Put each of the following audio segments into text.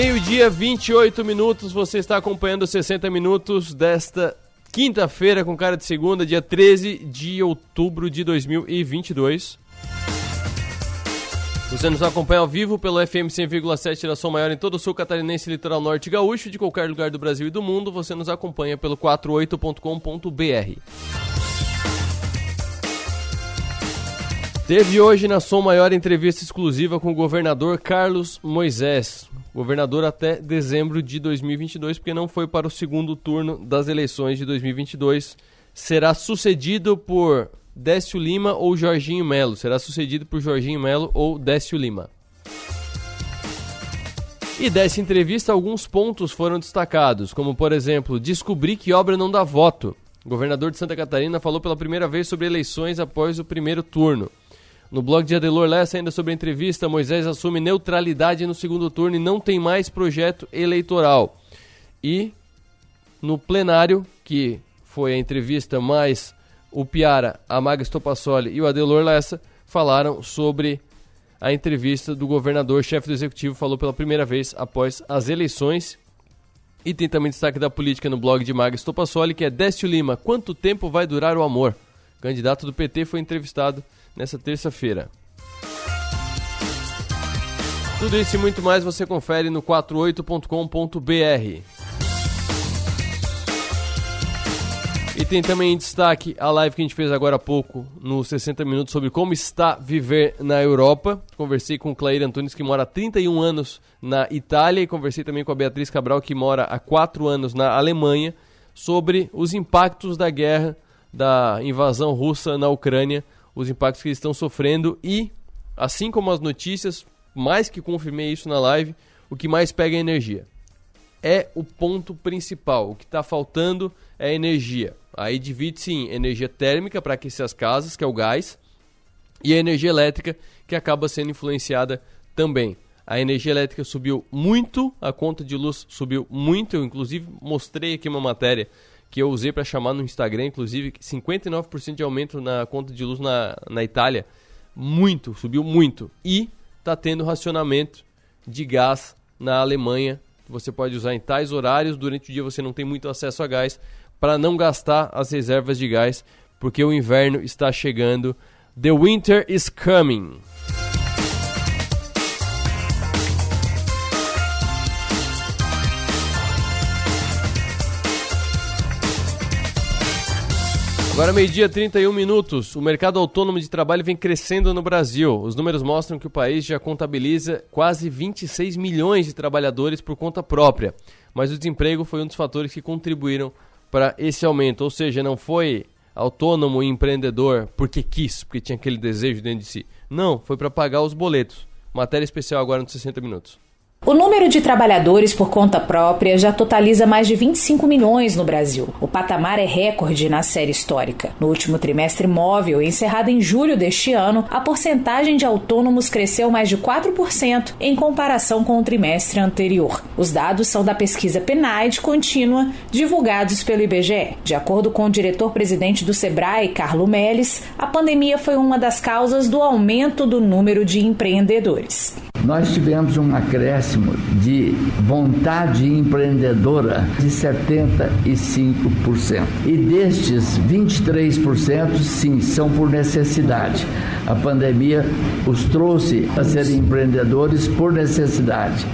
Meio-dia, 28 minutos. Você está acompanhando 60 minutos desta quinta-feira com cara de segunda, dia 13 de outubro de 2022. Você nos acompanha ao vivo pelo FM 100,7 da Som Maior em todo o sul catarinense, litoral norte gaúcho, de qualquer lugar do Brasil e do mundo. Você nos acompanha pelo 48.com.br. Teve hoje na Som Maior entrevista exclusiva com o governador Carlos Moisés, governador até dezembro de 2022, porque não foi para o segundo turno das eleições de 2022. Será sucedido por Décio Lima ou Jorginho Melo. Será sucedido por Jorginho Melo ou Décio Lima. E dessa entrevista, alguns pontos foram destacados, como por exemplo, descobrir que obra não dá voto. O governador de Santa Catarina falou pela primeira vez sobre eleições após o primeiro turno. No blog de Adelor Lessa, ainda sobre a entrevista, Moisés assume neutralidade no segundo turno e não tem mais projeto eleitoral. E no plenário, que foi a entrevista mais o Piara, a Maga Stopassoli e o Adelor Lessa falaram sobre a entrevista do governador, chefe do executivo, falou pela primeira vez após as eleições. E tem também destaque da política no blog de Maga Stopassoli, que é Décio Lima, quanto tempo vai durar o amor? O candidato do PT foi entrevistado nessa terça-feira. Tudo isso e muito mais você confere no 48.com.br. E tem também em destaque a live que a gente fez agora há pouco, no 60 Minutos, sobre como está viver na Europa. Conversei com o Antunes, que mora há 31 anos na Itália, e conversei também com a Beatriz Cabral, que mora há 4 anos na Alemanha, sobre os impactos da guerra, da invasão russa na Ucrânia os impactos que eles estão sofrendo e, assim como as notícias, mais que confirmei isso na live, o que mais pega é energia. É o ponto principal. O que está faltando é energia. Aí divide-se em energia térmica para aquecer as casas, que é o gás, e a energia elétrica, que acaba sendo influenciada também. A energia elétrica subiu muito, a conta de luz subiu muito. Eu, inclusive, mostrei aqui uma matéria que eu usei para chamar no Instagram, inclusive, 59% de aumento na conta de luz na, na Itália. Muito, subiu muito. E está tendo racionamento de gás na Alemanha. Você pode usar em tais horários, durante o dia você não tem muito acesso a gás, para não gastar as reservas de gás, porque o inverno está chegando. The winter is coming. Agora, meio-dia, 31 minutos. O mercado autônomo de trabalho vem crescendo no Brasil. Os números mostram que o país já contabiliza quase 26 milhões de trabalhadores por conta própria. Mas o desemprego foi um dos fatores que contribuíram para esse aumento. Ou seja, não foi autônomo e empreendedor porque quis, porque tinha aquele desejo dentro de si. Não, foi para pagar os boletos. Matéria especial agora nos 60 minutos. O número de trabalhadores por conta própria já totaliza mais de 25 milhões no Brasil. O patamar é recorde na série histórica. No último trimestre móvel, encerrado em julho deste ano, a porcentagem de autônomos cresceu mais de 4% em comparação com o trimestre anterior. Os dados são da pesquisa PNAD contínua, divulgados pelo IBGE. De acordo com o diretor-presidente do Sebrae, Carlo Melles, a pandemia foi uma das causas do aumento do número de empreendedores. Nós tivemos um acréscimo de vontade empreendedora de 75%. E destes, 23% sim são por necessidade. A pandemia os trouxe a serem empreendedores por necessidade.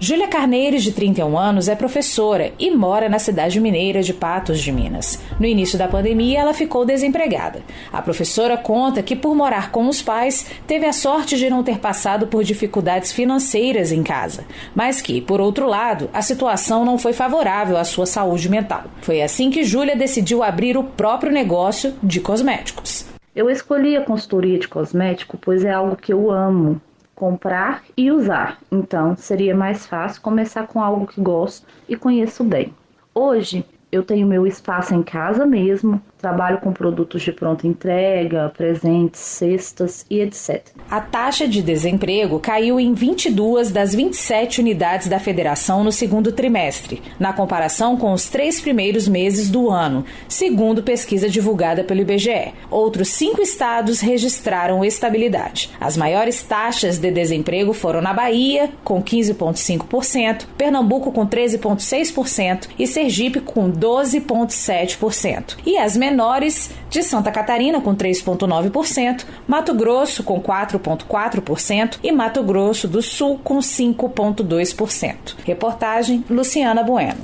Júlia Carneiros, de 31 anos, é professora e mora na cidade mineira de Patos de Minas. No início da pandemia, ela ficou desempregada. A professora conta que, por morar com os pais, teve a sorte de não ter passado por dificuldades financeiras em casa, mas que, por outro lado, a situação não foi favorável à sua saúde mental. Foi assim que Júlia decidiu abrir o próprio negócio de cosméticos. Eu escolhi a consultoria de cosmético pois é algo que eu amo comprar e usar. Então, seria mais fácil começar com algo que gosto e conheço bem. Hoje, eu tenho meu espaço em casa mesmo, trabalho com produtos de pronta entrega, presentes, cestas e etc. A taxa de desemprego caiu em 22 das 27 unidades da federação no segundo trimestre, na comparação com os três primeiros meses do ano, segundo pesquisa divulgada pelo IBGE. Outros cinco estados registraram estabilidade. As maiores taxas de desemprego foram na Bahia, com 15,5%, Pernambuco, com 13,6% e Sergipe, com 12,7%. E as menores menores de Santa Catarina, com 3,9%, Mato Grosso, com 4,4% e Mato Grosso do Sul, com 5,2%. Reportagem Luciana Bueno.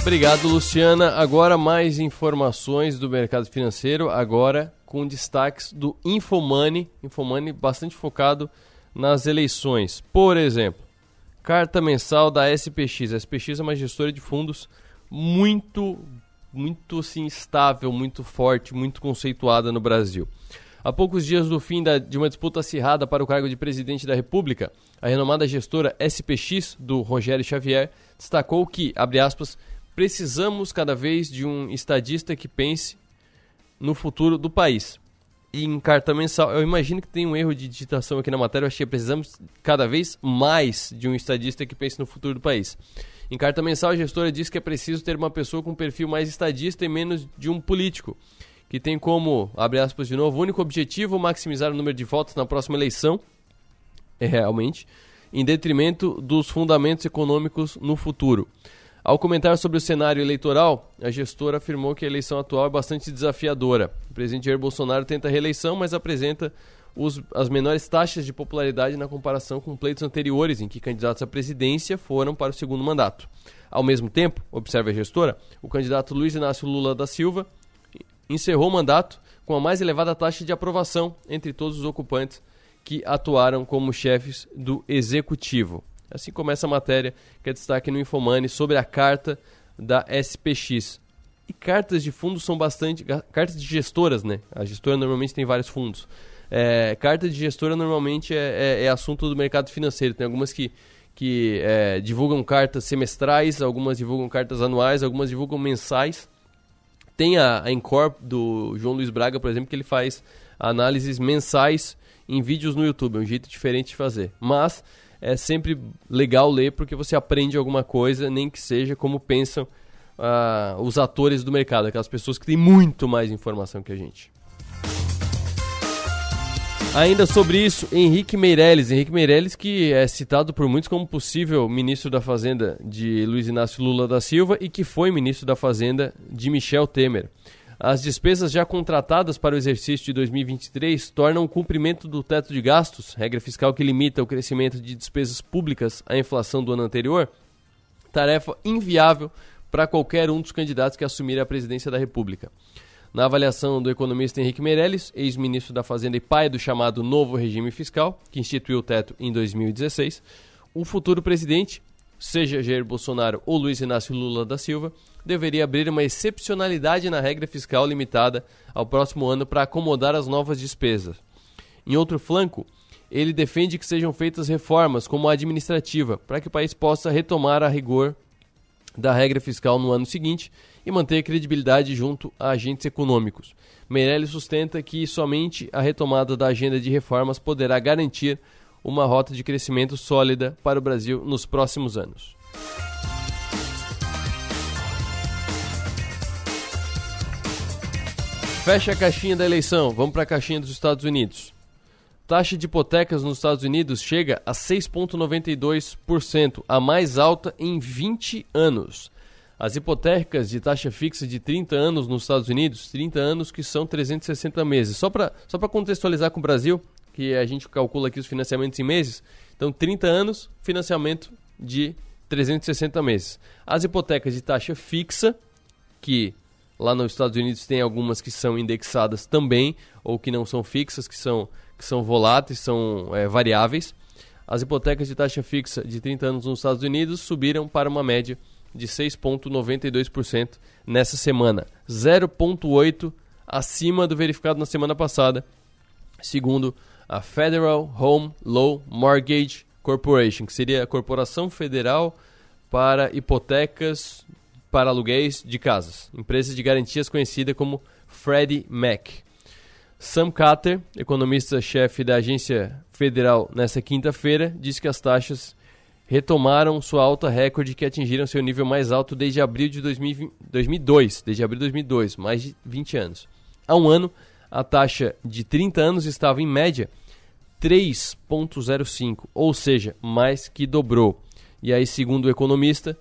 Obrigado, Luciana. Agora mais informações do mercado financeiro, agora com destaques do Infomoney, Infomoney bastante focado nas eleições. Por exemplo, carta mensal da SPX. A SPX é uma gestora de fundos muito, muito assim, estável, muito forte, muito conceituada no Brasil. Há poucos dias do fim da, de uma disputa acirrada para o cargo de presidente da República, a renomada gestora SPX, do Rogério Xavier, destacou que, abre aspas, precisamos cada vez de um estadista que pense no futuro do país em carta mensal. Eu imagino que tem um erro de digitação aqui na matéria. Eu achei que precisamos cada vez mais de um estadista que pense no futuro do país. Em carta mensal, a gestora diz que é preciso ter uma pessoa com perfil mais estadista e menos de um político, que tem como, abre aspas de novo, único objetivo maximizar o número de votos na próxima eleição, é realmente, em detrimento dos fundamentos econômicos no futuro. Ao comentar sobre o cenário eleitoral, a gestora afirmou que a eleição atual é bastante desafiadora. O presidente Jair Bolsonaro tenta a reeleição, mas apresenta os, as menores taxas de popularidade na comparação com pleitos anteriores, em que candidatos à presidência foram para o segundo mandato. Ao mesmo tempo, observa a gestora, o candidato Luiz Inácio Lula da Silva encerrou o mandato com a mais elevada taxa de aprovação entre todos os ocupantes que atuaram como chefes do executivo. Assim começa a matéria que é destaque no Infomani sobre a carta da SPX. E cartas de fundos são bastante. Cartas de gestoras, né? A gestora normalmente tem vários fundos. É, carta de gestora normalmente é, é, é, assunto do mercado financeiro. Tem algumas que, que é, divulgam cartas semestrais, algumas divulgam cartas anuais, algumas divulgam mensais. Tem a, a Encore do João Luiz Braga, por exemplo, que ele faz análises mensais em vídeos no YouTube. É um jeito diferente de fazer. Mas é sempre legal ler porque você aprende alguma coisa, nem que seja como pensam uh, os atores do mercado, aquelas pessoas que têm muito mais informação que a gente. Ainda sobre isso, Henrique Meirelles. Henrique Meirelles, que é citado por muitos como possível ministro da Fazenda de Luiz Inácio Lula da Silva e que foi ministro da Fazenda de Michel Temer. As despesas já contratadas para o exercício de 2023 tornam o cumprimento do teto de gastos, regra fiscal que limita o crescimento de despesas públicas à inflação do ano anterior, tarefa inviável para qualquer um dos candidatos que assumir a presidência da República. Na avaliação do economista Henrique Meirelles, ex-ministro da Fazenda e pai do chamado novo regime fiscal, que instituiu o teto em 2016, o futuro presidente, seja Jair Bolsonaro ou Luiz Inácio Lula da Silva, deveria abrir uma excepcionalidade na regra fiscal limitada ao próximo ano para acomodar as novas despesas. Em outro flanco, ele defende que sejam feitas reformas, como a administrativa, para que o país possa retomar a rigor da regra fiscal no ano seguinte e manter a credibilidade junto a agentes econômicos. Meirelles sustenta que somente a retomada da agenda de reformas poderá garantir uma rota de crescimento sólida para o Brasil nos próximos anos. Fecha a caixinha da eleição, vamos para a caixinha dos Estados Unidos. Taxa de hipotecas nos Estados Unidos chega a 6,92%, a mais alta em 20 anos. As hipotecas de taxa fixa de 30 anos nos Estados Unidos, 30 anos que são 360 meses. Só para só contextualizar com o Brasil, que a gente calcula aqui os financiamentos em meses, então 30 anos, financiamento de 360 meses. As hipotecas de taxa fixa, que Lá nos Estados Unidos tem algumas que são indexadas também, ou que não são fixas, que são, que são voláteis, são é, variáveis. As hipotecas de taxa fixa de 30 anos nos Estados Unidos subiram para uma média de 6,92% nessa semana, 0,8% acima do verificado na semana passada, segundo a Federal Home Loan Mortgage Corporation, que seria a Corporação Federal para Hipotecas para Aluguéis de Casas, empresa de garantias conhecida como Freddie Mac. Sam Carter, economista-chefe da agência federal nessa quinta-feira, disse que as taxas retomaram sua alta recorde que atingiram seu nível mais alto desde abril de 2020, 2002, desde abril de 2002, mais de 20 anos. Há um ano, a taxa de 30 anos estava em média 3.05, ou seja, mais que dobrou. E aí, segundo o economista,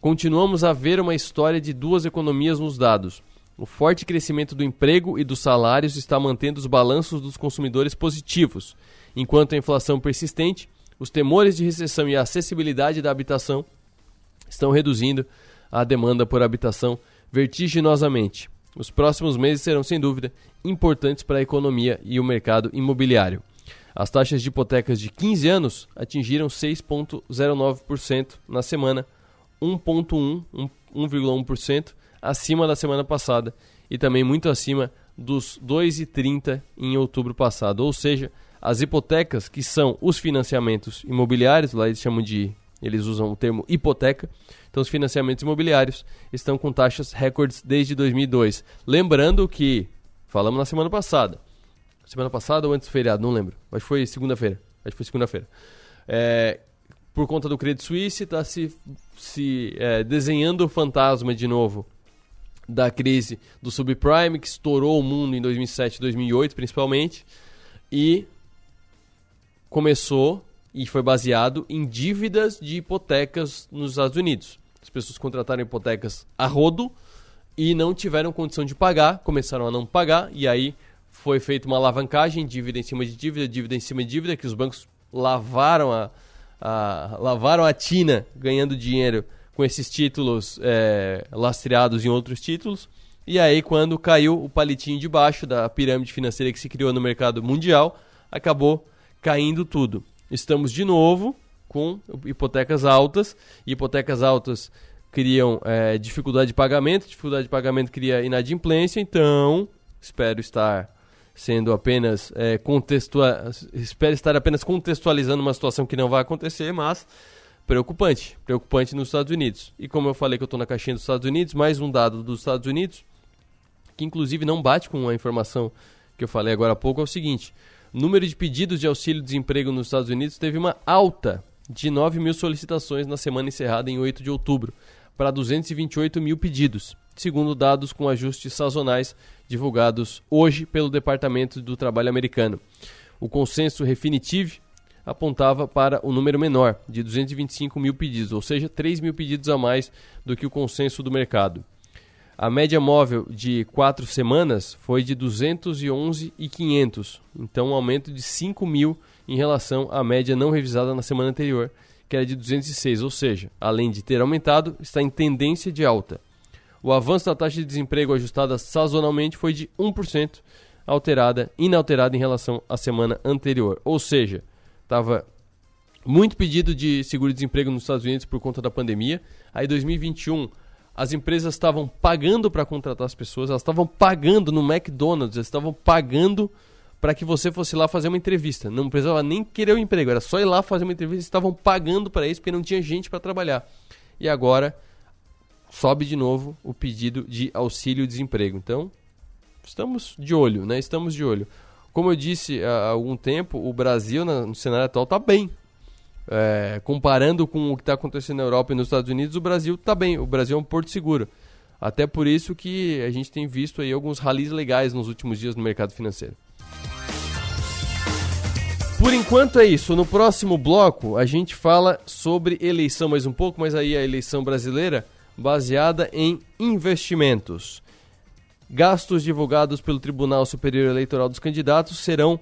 continuamos a ver uma história de duas economias nos dados. O forte crescimento do emprego e dos salários está mantendo os balanços dos consumidores positivos, enquanto a inflação persistente os temores de recessão e a acessibilidade da habitação estão reduzindo a demanda por habitação vertiginosamente. Os próximos meses serão, sem dúvida, importantes para a economia e o mercado imobiliário. As taxas de hipotecas de 15 anos atingiram 6,09% na semana, 1,1%, 1,1% acima da semana passada e também muito acima dos 2,30% em outubro passado. Ou seja, as hipotecas, que são os financiamentos imobiliários, lá eles chamam de. Eles usam o termo hipoteca. Então, os financiamentos imobiliários estão com taxas recordes desde 2002. Lembrando que, falamos na semana passada, semana passada ou antes do feriado, não lembro, mas foi segunda-feira. Acho que foi segunda-feira. É, por conta do Credit Suisse, está se, se é, desenhando o fantasma de novo da crise do subprime, que estourou o mundo em 2007 e 2008, principalmente. E começou e foi baseado em dívidas de hipotecas nos Estados Unidos. As pessoas contrataram hipotecas a rodo e não tiveram condição de pagar, começaram a não pagar e aí foi feita uma alavancagem, dívida em cima de dívida, dívida em cima de dívida, que os bancos lavaram a, a lavaram a tina ganhando dinheiro com esses títulos é, lastreados em outros títulos. E aí, quando caiu o palitinho de baixo da pirâmide financeira que se criou no mercado mundial, acabou caindo tudo. Estamos de novo com hipotecas altas, e hipotecas altas criam é, dificuldade de pagamento, dificuldade de pagamento cria inadimplência, então espero estar sendo apenas é, espero estar apenas contextualizando uma situação que não vai acontecer, mas preocupante, preocupante nos Estados Unidos. E como eu falei que eu estou na caixinha dos Estados Unidos, mais um dado dos Estados Unidos, que inclusive não bate com a informação que eu falei agora há pouco, é o seguinte: número de pedidos de auxílio-desemprego nos Estados Unidos teve uma alta de 9 mil solicitações na semana encerrada em 8 de outubro, para 228 mil pedidos, segundo dados com ajustes sazonais divulgados hoje pelo Departamento do Trabalho americano. O consenso Refinitiv apontava para o um número menor, de 225 mil pedidos, ou seja, 3 mil pedidos a mais do que o consenso do mercado. A média móvel de quatro semanas foi de 211,500, então um aumento de 5 mil em relação à média não revisada na semana anterior, que era de 206, ou seja, além de ter aumentado, está em tendência de alta. O avanço da taxa de desemprego ajustada sazonalmente foi de 1%, alterada, inalterada em relação à semana anterior. Ou seja, estava muito pedido de seguro-desemprego nos Estados Unidos por conta da pandemia. Aí 2021 as empresas estavam pagando para contratar as pessoas, elas estavam pagando no McDonald's, elas estavam pagando para que você fosse lá fazer uma entrevista. Não precisava nem querer o emprego, era só ir lá fazer uma entrevista, estavam pagando para isso porque não tinha gente para trabalhar. E agora sobe de novo o pedido de auxílio-desemprego. Então, estamos de olho, né? Estamos de olho. Como eu disse há algum tempo, o Brasil no cenário atual está bem. É, comparando com o que está acontecendo na Europa e nos Estados Unidos, o Brasil está bem. O Brasil é um porto seguro. Até por isso que a gente tem visto aí alguns ralis legais nos últimos dias no mercado financeiro. Por enquanto é isso. No próximo bloco a gente fala sobre eleição mais um pouco, mas aí a eleição brasileira baseada em investimentos. Gastos divulgados pelo Tribunal Superior Eleitoral dos Candidatos serão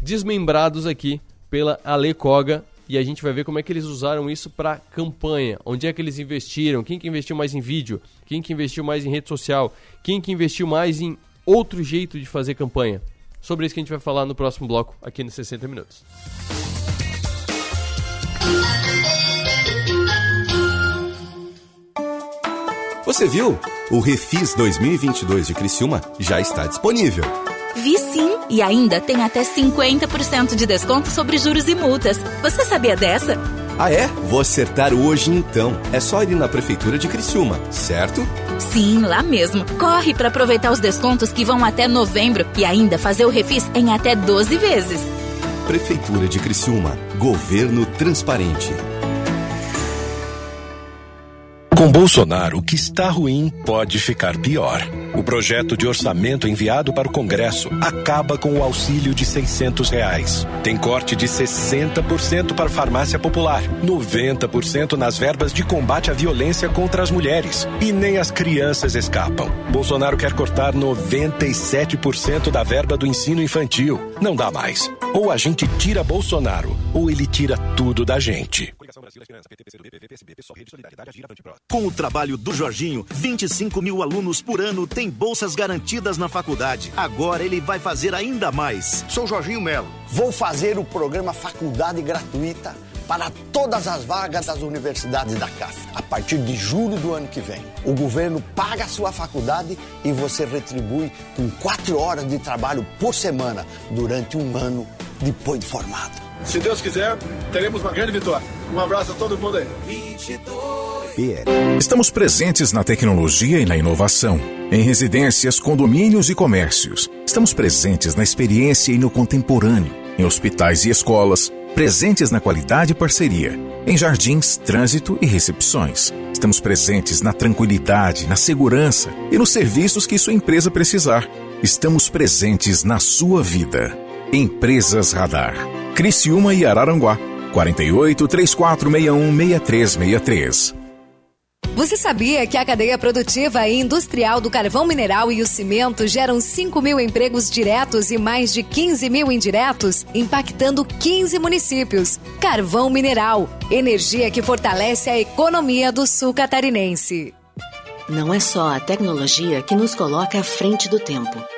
desmembrados aqui pela Alecoga e a gente vai ver como é que eles usaram isso para campanha, onde é que eles investiram, quem que investiu mais em vídeo, quem que investiu mais em rede social, quem que investiu mais em outro jeito de fazer campanha. Sobre isso que a gente vai falar no próximo bloco aqui nos 60 minutos. Você viu? O Refis 2022 de Criciúma já está disponível. Vi sim! E ainda tem até 50% de desconto sobre juros e multas. Você sabia dessa? Ah, é? Vou acertar hoje então. É só ir na Prefeitura de Criciúma, certo? Sim, lá mesmo. Corre para aproveitar os descontos que vão até novembro e ainda fazer o refis em até 12 vezes. Prefeitura de Criciúma. Governo transparente. Com Bolsonaro, o que está ruim pode ficar pior. O projeto de orçamento enviado para o Congresso acaba com o auxílio de 600 reais. Tem corte de 60% para farmácia popular, 90% nas verbas de combate à violência contra as mulheres. E nem as crianças escapam. Bolsonaro quer cortar 97% da verba do ensino infantil. Não dá mais. Ou a gente tira Bolsonaro, ou ele tira tudo da gente. Com o trabalho do Jorginho, 25 mil alunos por ano têm bolsas garantidas na faculdade. Agora ele vai fazer ainda mais. Sou Jorginho Melo. Vou fazer o programa Faculdade Gratuita para todas as vagas das universidades da CAF. A partir de julho do ano que vem, o governo paga a sua faculdade e você retribui com quatro horas de trabalho por semana durante um ano depois de formado. Se Deus quiser, teremos uma grande vitória. Um abraço a todo mundo aí. Estamos presentes na tecnologia e na inovação, em residências, condomínios e comércios. Estamos presentes na experiência e no contemporâneo, em hospitais e escolas, presentes na qualidade e parceria, em jardins, trânsito e recepções. Estamos presentes na tranquilidade, na segurança e nos serviços que sua empresa precisar. Estamos presentes na sua vida. Empresas Radar. Criciúma e Araranguá. 48 3461 6363. Você sabia que a cadeia produtiva e industrial do carvão mineral e o cimento geram 5 mil empregos diretos e mais de 15 mil indiretos, impactando 15 municípios? Carvão mineral, energia que fortalece a economia do sul catarinense. Não é só a tecnologia que nos coloca à frente do tempo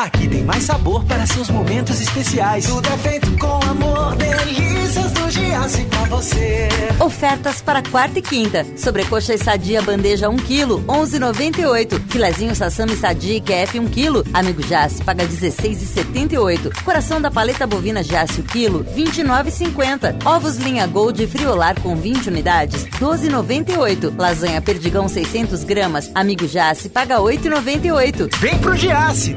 Aqui tem mais sabor para seus momentos especiais. Tudo é feito com amor, delícias do Giasse pra você. Ofertas para quarta e quinta. Sobrecoxa e sadia bandeja 1 kg, 11,98. Filezinho sassami sadia QF 1 kg, amigo Jace paga 16,78. Coração da paleta bovina Jace 1 kg, 29,50. Ovos linha Gold friolar com 20 unidades, 12,98. Lasanha perdigão 600 gramas, amigo Jace paga 8,98. Vem pro Giasse!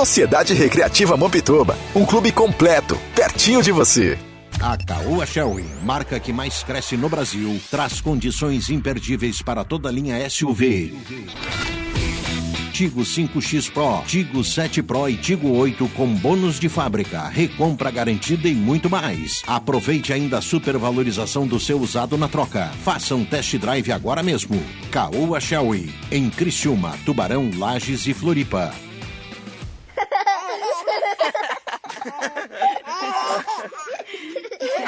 Sociedade Recreativa Mampituba, um clube completo, pertinho de você. A Caoa Shelby, marca que mais cresce no Brasil, traz condições imperdíveis para toda a linha SUV. Tigo 5X Pro, Tigo 7 Pro e Tigo 8 com bônus de fábrica, recompra garantida e muito mais. Aproveite ainda a supervalorização do seu usado na troca. Faça um test drive agora mesmo. Caoa Shelby, em Criciúma, Tubarão, Lages e Floripa.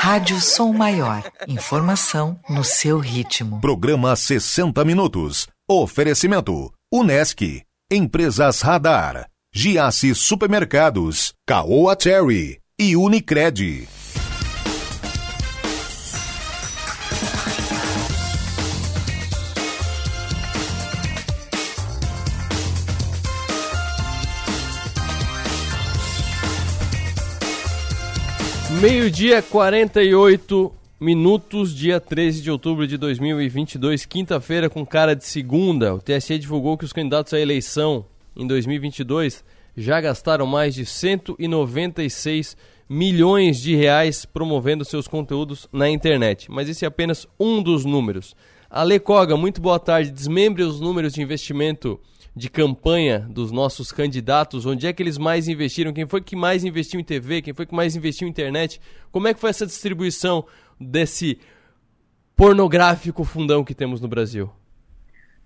Rádio Som Maior. Informação no seu ritmo. Programa 60 Minutos. Oferecimento. Unesc. Empresas Radar. Giasse Supermercados. Caoa Cherry. E Unicred. Meio-dia, 48 minutos, dia 13 de outubro de 2022, quinta-feira com cara de segunda. O TSE divulgou que os candidatos à eleição em 2022 já gastaram mais de 196 milhões de reais promovendo seus conteúdos na internet. Mas esse é apenas um dos números. Ale Koga, muito boa tarde. Desmembre os números de investimento de campanha dos nossos candidatos, onde é que eles mais investiram, quem foi que mais investiu em TV, quem foi que mais investiu em internet, como é que foi essa distribuição desse pornográfico fundão que temos no Brasil?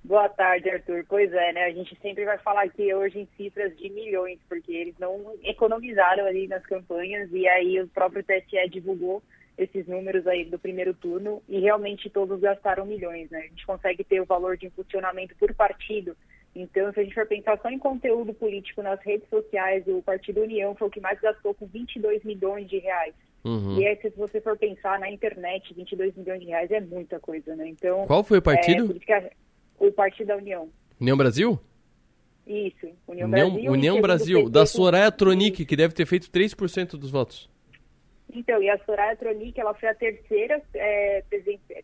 Boa tarde, Arthur. Pois é, né? A gente sempre vai falar aqui hoje em cifras de milhões, porque eles não economizaram ali nas campanhas e aí o próprio TSE divulgou esses números aí do primeiro turno e realmente todos gastaram milhões, né? A gente consegue ter o valor de impulsionamento por partido então, se a gente for pensar só em conteúdo político nas redes sociais, o Partido União foi o que mais gastou com 22 milhões de reais. Uhum. E aí, se você for pensar na internet, 22 milhões de reais é muita coisa, né? Então. Qual foi o partido? É, o Partido da União. União Brasil? Isso, União, União Brasil. União Brasil, da Soraya Tronic, que deve ter feito 3% dos votos. Então, e a Soraya Tronic, ela foi a terceira é,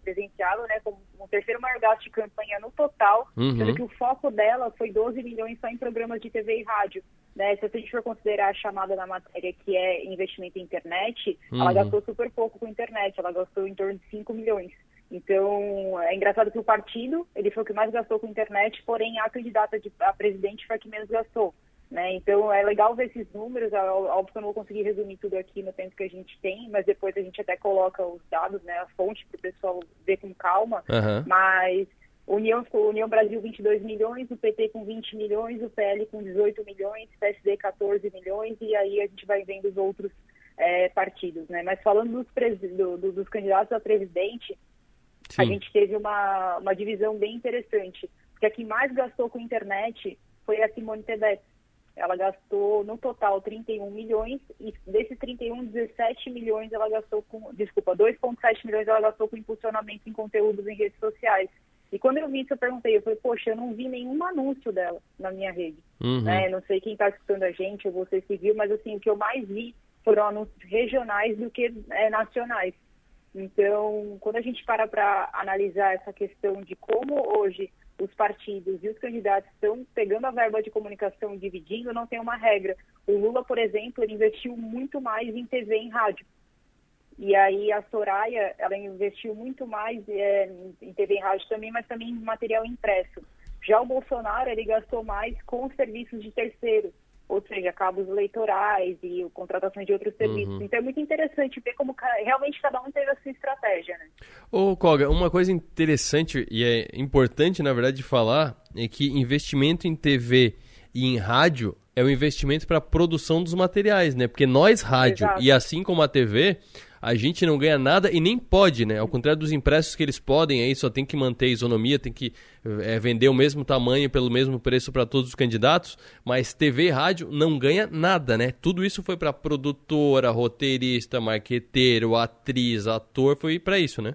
presenciada, né, como o terceiro maior gasto de campanha no total, uhum. sendo que o foco dela foi 12 milhões só em programas de TV e rádio. Né? Se a gente for considerar a chamada da matéria que é investimento em internet, uhum. ela gastou super pouco com internet, ela gastou em torno de 5 milhões. Então, é engraçado que o partido, ele foi o que mais gastou com internet, porém a candidata de, a presidente foi a que menos gastou. Né? Então é legal ver esses números, é óbvio que eu não vou conseguir resumir tudo aqui no tempo que a gente tem, mas depois a gente até coloca os dados, né, a fonte para o pessoal ver com calma, uhum. mas União, União Brasil 22 milhões, o PT com 20 milhões, o PL com 18 milhões, PSD 14 milhões, e aí a gente vai vendo os outros é, partidos, né? Mas falando dos, do, do, dos candidatos a presidente, Sim. a gente teve uma, uma divisão bem interessante, porque a que mais gastou com internet foi a Simone Tebet, ela gastou no total 31 milhões e desses 31, 17 milhões ela gastou com, desculpa, 2,7 milhões ela gastou com impulsionamento em conteúdos em redes sociais. E quando eu vi isso, eu perguntei, eu falei, poxa, eu não vi nenhum anúncio dela na minha rede. Uhum. Né? Não sei quem está escutando a gente ou você se viu, mas assim, o que eu mais vi foram anúncios regionais do que é, nacionais. Então, quando a gente para para analisar essa questão de como hoje os partidos e os candidatos estão pegando a verba de comunicação e dividindo, não tem uma regra. O Lula, por exemplo, ele investiu muito mais em TV e em rádio. E aí a Soraya, ela investiu muito mais é, em TV e rádio também, mas também em material impresso. Já o Bolsonaro, ele gastou mais com os serviços de terceiros ou seja, cabos eleitorais e contratação de outros serviços. Uhum. Então é muito interessante ver como realmente cada um teve a sua estratégia, né? Ô, Koga, uma coisa interessante e é importante, na verdade, de falar é que investimento em TV e em rádio é o investimento para a produção dos materiais, né? Porque nós, rádio, Exato. e assim como a TV, a gente não ganha nada e nem pode, né? Ao contrário dos impressos que eles podem, aí só tem que manter a isonomia, tem que é, vender o mesmo tamanho pelo mesmo preço para todos os candidatos, mas TV e rádio não ganha nada, né? Tudo isso foi para produtora, roteirista, marqueteiro, atriz, ator, foi para isso, né?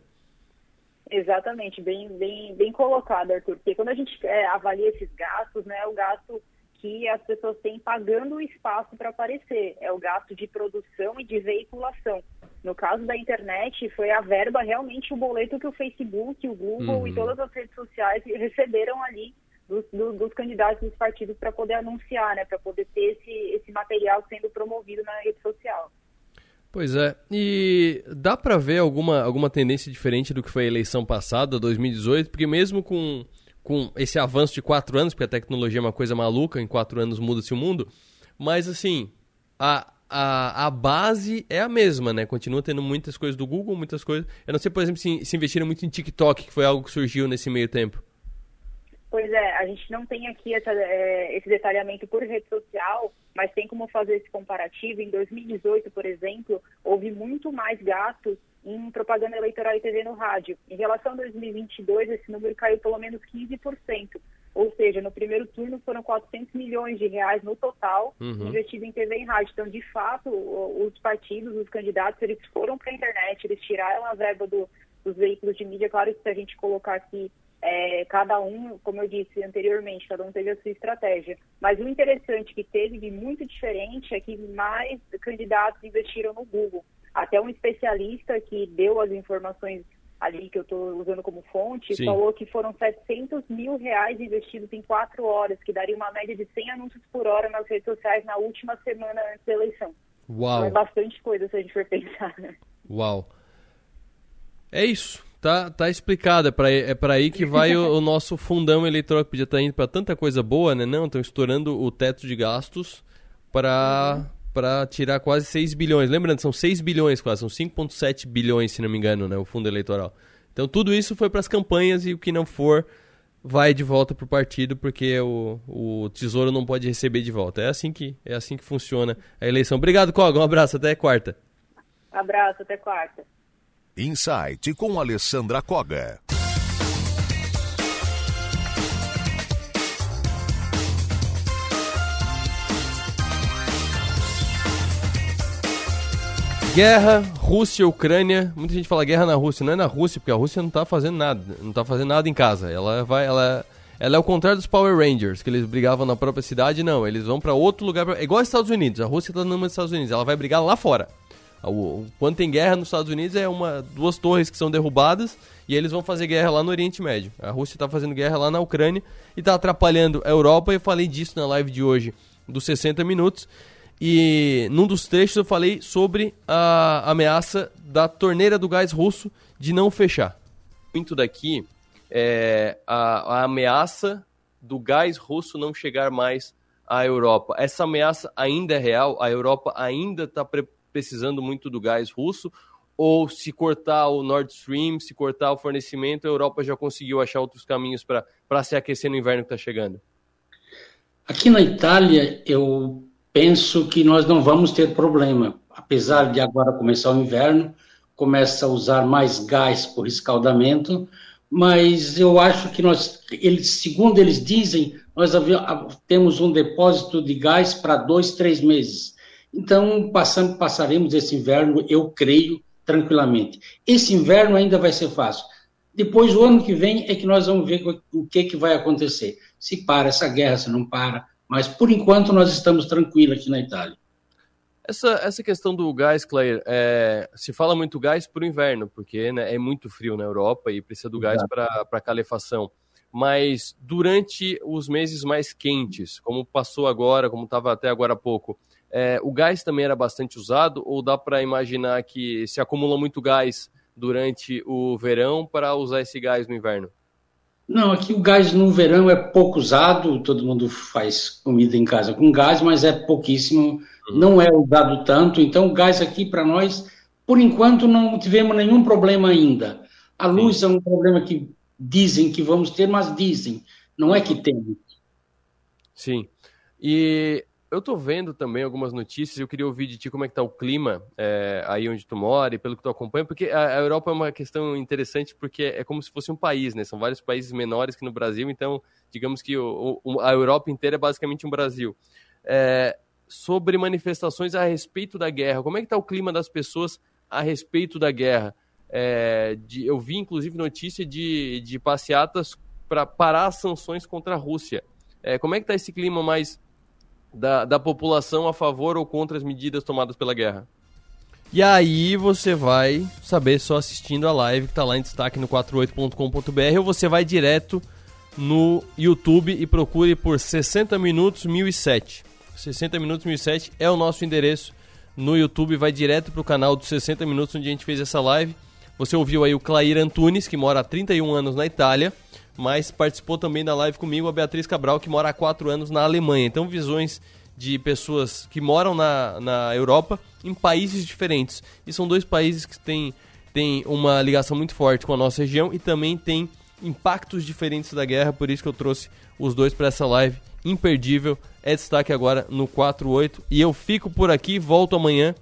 Exatamente, bem, bem, bem colocado, Arthur. Porque quando a gente é, avalia esses gastos, né, o gasto que as pessoas têm pagando o espaço para aparecer, é o gasto de produção e de veiculação. No caso da internet, foi a verba realmente o boleto que o Facebook, o Google uhum. e todas as redes sociais receberam ali dos, dos, dos candidatos dos partidos para poder anunciar, né, para poder ter esse, esse material sendo promovido na rede social. Pois é, e dá para ver alguma, alguma tendência diferente do que foi a eleição passada, 2018, porque mesmo com, com esse avanço de quatro anos, porque a tecnologia é uma coisa maluca, em quatro anos muda-se o mundo, mas assim, a, a, a base é a mesma, né? Continua tendo muitas coisas do Google, muitas coisas. Eu não sei, por exemplo, se, se investiram muito em TikTok, que foi algo que surgiu nesse meio tempo. Pois é, a gente não tem aqui essa, é, esse detalhamento por rede social, mas tem como fazer esse comparativo. Em 2018, por exemplo, houve muito mais gastos em propaganda eleitoral e TV no rádio. Em relação a 2022, esse número caiu pelo menos 15%. Ou seja, no primeiro turno foram 400 milhões de reais no total uhum. investido em TV e rádio. Então, de fato, os partidos, os candidatos, eles foram para a internet, eles tiraram a verba do, dos veículos de mídia. Claro que se a gente colocar aqui é, cada um, como eu disse anteriormente, cada um teve a sua estratégia. Mas o interessante que teve de muito diferente é que mais candidatos investiram no Google. Até um especialista que deu as informações ali que eu estou usando como fonte, Sim. falou que foram 700 mil reais investidos em quatro horas, que daria uma média de 100 anúncios por hora nas redes sociais na última semana antes da eleição. Uau! Então é bastante coisa se a gente for pensar. Uau! É isso. Tá, tá explicado, é para é pra aí que vai o, o, nosso fundão eleitoral que podia estar tá indo para tanta coisa boa, né? Não, estão estourando o teto de gastos para uhum. Para tirar quase 6 bilhões. Lembrando, são 6 bilhões quase, são 5.7 bilhões, se não me engano, né, o fundo eleitoral. Então tudo isso foi para as campanhas e o que não for vai de volta para o partido porque o, o tesouro não pode receber de volta. É assim que é assim que funciona a eleição. Obrigado, Koga. Um abraço, até quarta. Abraço, até quarta. Insight com Alessandra Koga. Guerra, Rússia, Ucrânia. Muita gente fala guerra na Rússia. Não é na Rússia, porque a Rússia não está fazendo nada. Não está fazendo nada em casa. Ela vai, ela, ela é o contrário dos Power Rangers, que eles brigavam na própria cidade. Não, eles vão para outro lugar. Pra... É igual aos Estados Unidos. A Rússia no número dos Estados Unidos. Ela vai brigar lá fora. Quando tem guerra nos Estados Unidos é uma duas torres que são derrubadas e eles vão fazer guerra lá no Oriente Médio. A Rússia está fazendo guerra lá na Ucrânia e está atrapalhando a Europa. Eu falei disso na live de hoje dos 60 minutos. E num dos trechos eu falei sobre a ameaça da torneira do gás russo de não fechar. Muito daqui é a, a ameaça do gás russo não chegar mais à Europa. Essa ameaça ainda é real, a Europa ainda está precisando muito do gás russo, ou se cortar o Nord Stream, se cortar o fornecimento, a Europa já conseguiu achar outros caminhos para se aquecer no inverno que está chegando? Aqui na Itália, eu penso que nós não vamos ter problema. Apesar de agora começar o inverno, começa a usar mais gás por escaldamento, mas eu acho que nós, eles, segundo eles dizem, nós temos um depósito de gás para dois, três meses. Então, passamos, passaremos esse inverno, eu creio, tranquilamente. Esse inverno ainda vai ser fácil. Depois, o ano que vem, é que nós vamos ver o que, que vai acontecer. Se para essa guerra, se não para. Mas, por enquanto, nós estamos tranquilos aqui na Itália. Essa, essa questão do gás, Claire, é, se fala muito gás para o inverno, porque né, é muito frio na Europa e precisa do gás para calefação. Mas durante os meses mais quentes, como passou agora, como estava até agora há pouco, é, o gás também era bastante usado ou dá para imaginar que se acumula muito gás durante o verão para usar esse gás no inverno? Não, aqui o gás no verão é pouco usado, todo mundo faz comida em casa com gás, mas é pouquíssimo, uhum. não é usado tanto, então o gás aqui para nós, por enquanto, não tivemos nenhum problema ainda. A luz Sim. é um problema que dizem que vamos ter, mas dizem, não é que tem. Sim. E eu tô vendo também algumas notícias, eu queria ouvir de ti como é que tá o clima é, aí onde tu mora e pelo que tu acompanha, porque a, a, Europa é uma questão interessante porque é como se fosse um país, né? São vários países menores que no Brasil, então digamos que o, o, a Europa inteira é basicamente um Brasil. É, sobre manifestações a respeito da guerra, como é que tá o clima das pessoas a respeito da guerra? É, de, eu vi inclusive notícia de, de passeatas para parar as sanções contra a Rússia. Como é que tá esse clima mais da, da população a favor ou contra as medidas tomadas pela guerra. E aí você vai saber só assistindo a live que está lá em destaque no 48.com.br ou você vai direto no YouTube e procure por 60 minutos 1007. 60 minutos 1007 é o nosso endereço no YouTube, vai direto para o canal dos 60 minutos onde a gente fez essa live. Você ouviu aí o Clair Antunes, que mora há 31 anos na Itália mas participou também da live comigo a Beatriz Cabral, que mora há quatro anos na Alemanha. Então, visões de pessoas que moram na, na Europa em países diferentes. E são dois países que têm, têm uma ligação muito forte com a nossa região e também têm impactos diferentes da guerra, por isso que eu trouxe os dois para essa live imperdível. É destaque agora no 48 e eu fico por aqui, volto amanhã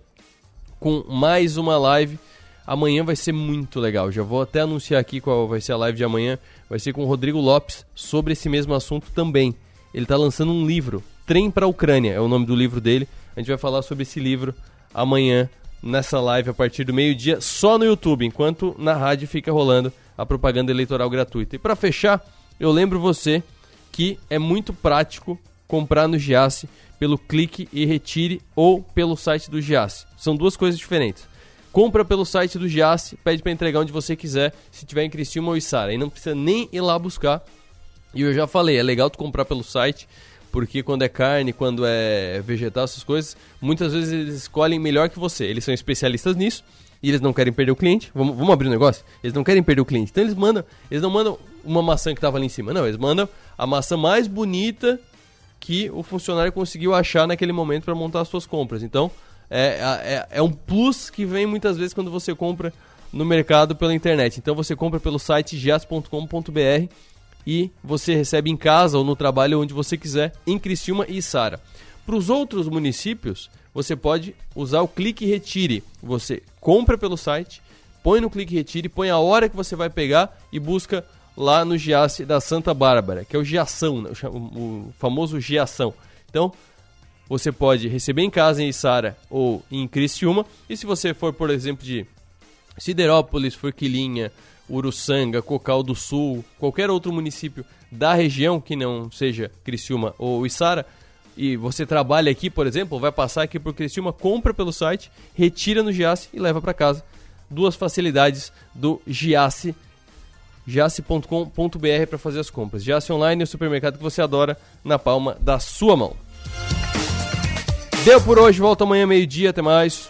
com mais uma live Amanhã vai ser muito legal. Já vou até anunciar aqui qual vai ser a live de amanhã. Vai ser com o Rodrigo Lopes sobre esse mesmo assunto também. Ele está lançando um livro, Trem para a Ucrânia, é o nome do livro dele. A gente vai falar sobre esse livro amanhã nessa live a partir do meio-dia, só no YouTube, enquanto na rádio fica rolando a propaganda eleitoral gratuita. E para fechar, eu lembro você que é muito prático comprar no Giasse pelo clique e retire ou pelo site do Giasse. São duas coisas diferentes. Compra pelo site do Giasse, pede para entregar onde você quiser, se tiver em Criciúma ou Içara. E não precisa nem ir lá buscar. E eu já falei, é legal tu comprar pelo site, porque quando é carne, quando é vegetal, essas coisas, muitas vezes eles escolhem melhor que você. Eles são especialistas nisso e eles não querem perder o cliente. Vamos, vamos abrir o um negócio? Eles não querem perder o cliente. Então eles mandam, eles não mandam uma maçã que estava ali em cima, não, eles mandam a maçã mais bonita que o funcionário conseguiu achar naquele momento para montar as suas compras. Então, é, é, é um plus que vem muitas vezes quando você compra no mercado pela internet. Então você compra pelo site gias.com.br e você recebe em casa ou no trabalho onde você quiser, em Criciúma e Sara. Para os outros municípios, você pode usar o clique retire. Você compra pelo site, põe no clique retire, põe a hora que você vai pegar e busca lá no Giasse da Santa Bárbara, que é o Giação, né? o famoso Giação. Então, você pode receber em casa em Içara ou em Criciúma. E se você for, por exemplo, de Siderópolis, Forquilinha, Uruçanga, Cocal do Sul, qualquer outro município da região que não seja Criciúma ou Içara, e você trabalha aqui, por exemplo, vai passar aqui por Criciúma, compra pelo site, retira no Giasse e leva para casa. Duas facilidades do Giasse, giasse.com.br para fazer as compras. Giasse Online é o supermercado que você adora na palma da sua mão. Deu por hoje, volta amanhã meio-dia, até mais.